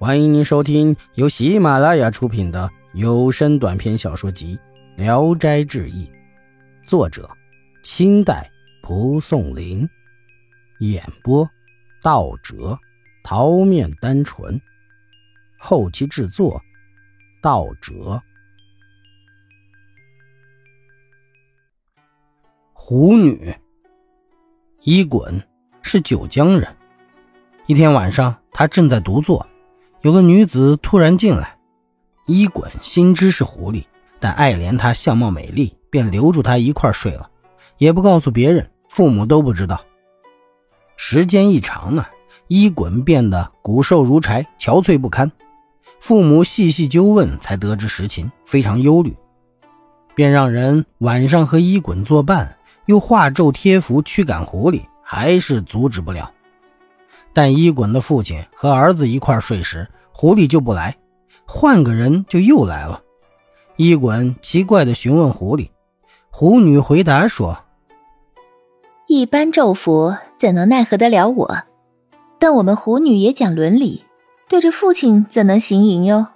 欢迎您收听由喜马拉雅出品的有声短篇小说集《聊斋志异》，作者：清代蒲松龄，演播：道哲、桃面单纯，后期制作：道哲。狐女伊衮是九江人，一天晚上，他正在独坐。有个女子突然进来，伊衮心知是狐狸，但爱怜她相貌美丽，便留住她一块睡了，也不告诉别人，父母都不知道。时间一长呢，伊衮变得骨瘦如柴，憔悴不堪。父母细细究问，才得知实情，非常忧虑，便让人晚上和伊衮作伴，又画咒贴符驱赶狐狸，还是阻止不了。但伊衮的父亲和儿子一块睡时，狐狸就不来；换个人就又来了。伊衮奇怪地询问狐狸，狐女回答说：“一般咒符怎能奈何得了我？但我们狐女也讲伦理，对着父亲怎能行淫哟？”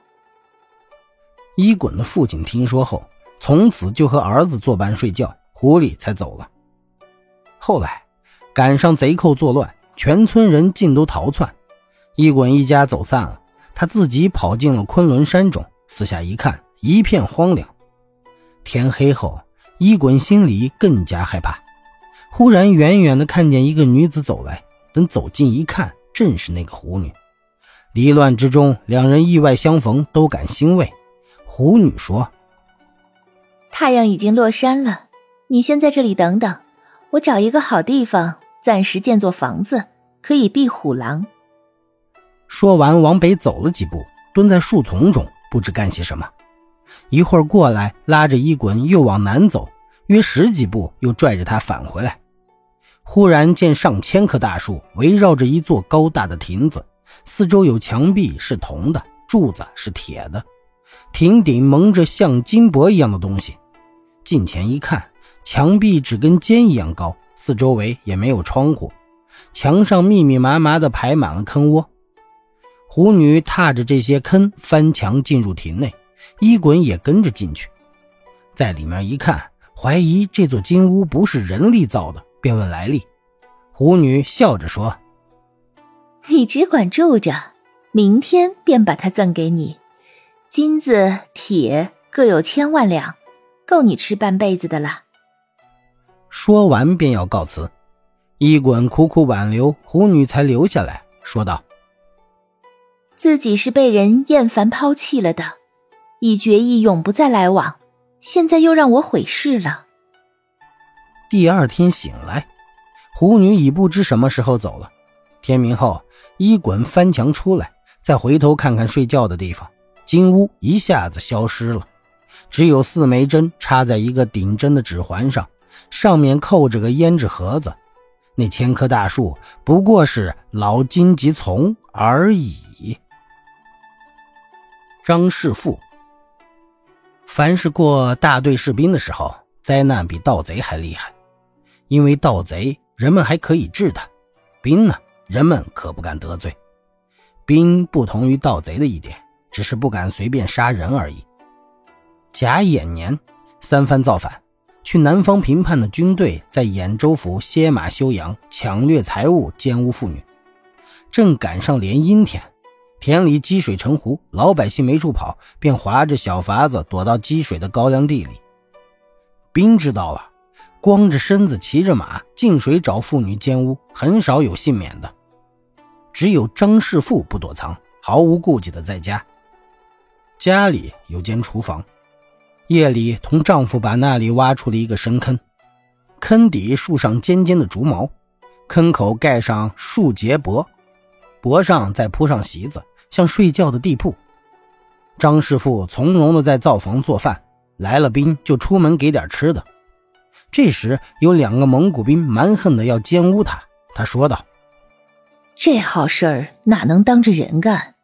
伊衮的父亲听说后，从此就和儿子作伴睡觉，狐狸才走了。后来赶上贼寇作乱。全村人尽都逃窜，伊衮一家走散了，他自己跑进了昆仑山中。四下一看，一片荒凉。天黑后，伊衮心里更加害怕。忽然，远远的看见一个女子走来，等走近一看，正是那个狐女。离乱之中，两人意外相逢，都感欣慰。狐女说：“太阳已经落山了，你先在这里等等，我找一个好地方。”暂时建座房子，可以避虎狼。说完，往北走了几步，蹲在树丛中，不知干些什么。一会儿过来，拉着衣滚又往南走，约十几步，又拽着他返回来。忽然见上千棵大树围绕着一座高大的亭子，四周有墙壁是铜的，柱子是铁的，亭顶蒙着像金箔一样的东西。近前一看，墙壁只跟肩一样高。四周围也没有窗户，墙上密密麻麻的排满了坑窝。狐女踏着这些坑翻墙进入亭内，衣滚也跟着进去，在里面一看，怀疑这座金屋不是人力造的，便问来历。狐女笑着说：“你只管住着，明天便把它赠给你，金子、铁各有千万两，够你吃半辈子的了。”说完便要告辞，一滚苦苦挽留，狐女才留下来说道：“自己是被人厌烦抛弃了的，已决意永不再来往，现在又让我毁事了。”第二天醒来，狐女已不知什么时候走了。天明后，一滚翻墙出来，再回头看看睡觉的地方，金屋一下子消失了，只有四枚针插在一个顶针的指环上。上面扣着个胭脂盒子，那千棵大树不过是老荆棘丛而已。张世富，凡是过大队士兵的时候，灾难比盗贼还厉害，因为盗贼人们还可以治他，兵呢人们可不敢得罪。兵不同于盗贼的一点，只是不敢随便杀人而已。甲寅年，三番造反。去南方平叛的军队在兖州府歇马休养，抢掠财物，奸污妇女。正赶上连阴天，田里积水成湖，老百姓没处跑，便划着小筏子躲到积水的高粱地里。兵知道了，光着身子骑着马进水找妇女奸污，很少有幸免的。只有张世富不躲藏，毫无顾忌的在家。家里有间厨房。夜里，同丈夫把那里挖出了一个深坑，坑底竖上尖尖的竹矛，坑口盖上树节帛，帛上再铺上席子，像睡觉的地铺。张师傅从容的在灶房做饭，来了兵就出门给点吃的。这时有两个蒙古兵蛮横的要奸污他，他说道：“这好事儿哪能当着人干？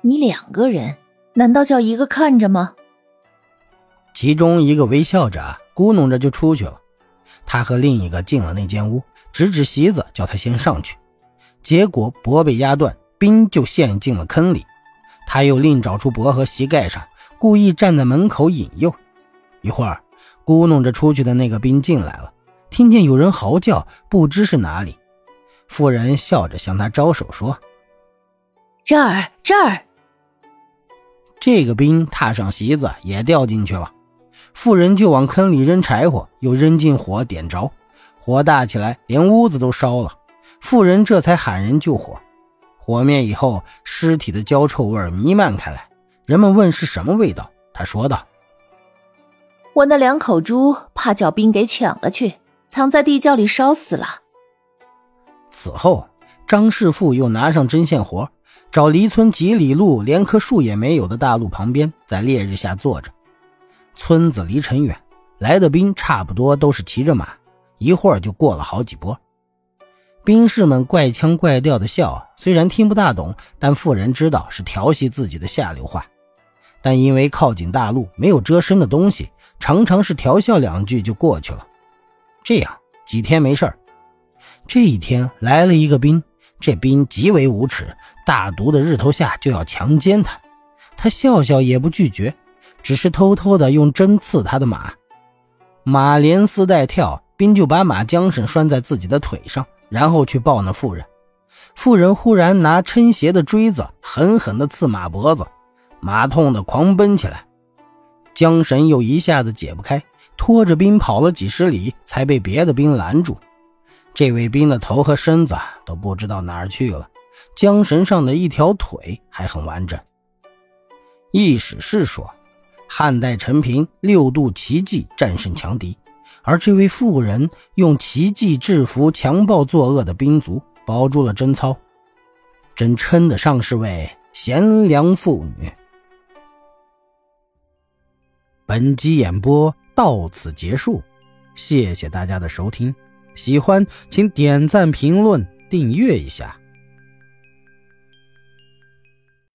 你两个人，难道叫一个看着吗？”其中一个微笑着，咕哝着就出去了。他和另一个进了那间屋，指指席子，叫他先上去。结果脖被压断，兵就陷进了坑里。他又另找出脖和膝盖上，故意站在门口引诱。一会儿，咕哝着出去的那个兵进来了，听见有人嚎叫，不知是哪里。妇人笑着向他招手说：“这儿，这儿。”这个兵踏上席子，也掉进去了。妇人就往坑里扔柴火，又扔进火，点着，火大起来，连屋子都烧了。妇人这才喊人救火。火灭以后，尸体的焦臭味弥漫开来。人们问是什么味道，他说道：“我那两口猪怕叫兵给抢了去，藏在地窖里烧死了。”此后，张世富又拿上针线活，找离村几里路、连棵树也没有的大路旁边，在烈日下坐着。村子离城远，来的兵差不多都是骑着马，一会儿就过了好几波。兵士们怪腔怪调的笑，虽然听不大懂，但妇人知道是调戏自己的下流话。但因为靠近大路，没有遮身的东西，常常是调笑两句就过去了。这样几天没事儿。这一天来了一个兵，这兵极为无耻，大毒的日头下就要强奸他，他笑笑也不拒绝。只是偷偷的用针刺他的马，马连丝带跳，兵就把马缰绳拴在自己的腿上，然后去抱那妇人。妇人忽然拿撑鞋的锥子狠狠地刺马脖子，马痛得狂奔起来，缰绳又一下子解不开，拖着兵跑了几十里，才被别的兵拦住。这位兵的头和身子都不知道哪儿去了，缰绳上的一条腿还很完整。易史是说。汉代陈平六度奇迹战胜强敌，而这位妇人用奇迹制服强暴作恶的兵卒，保住了贞操，真称得上是位贤良妇女。本集演播到此结束，谢谢大家的收听，喜欢请点赞、评论、订阅一下。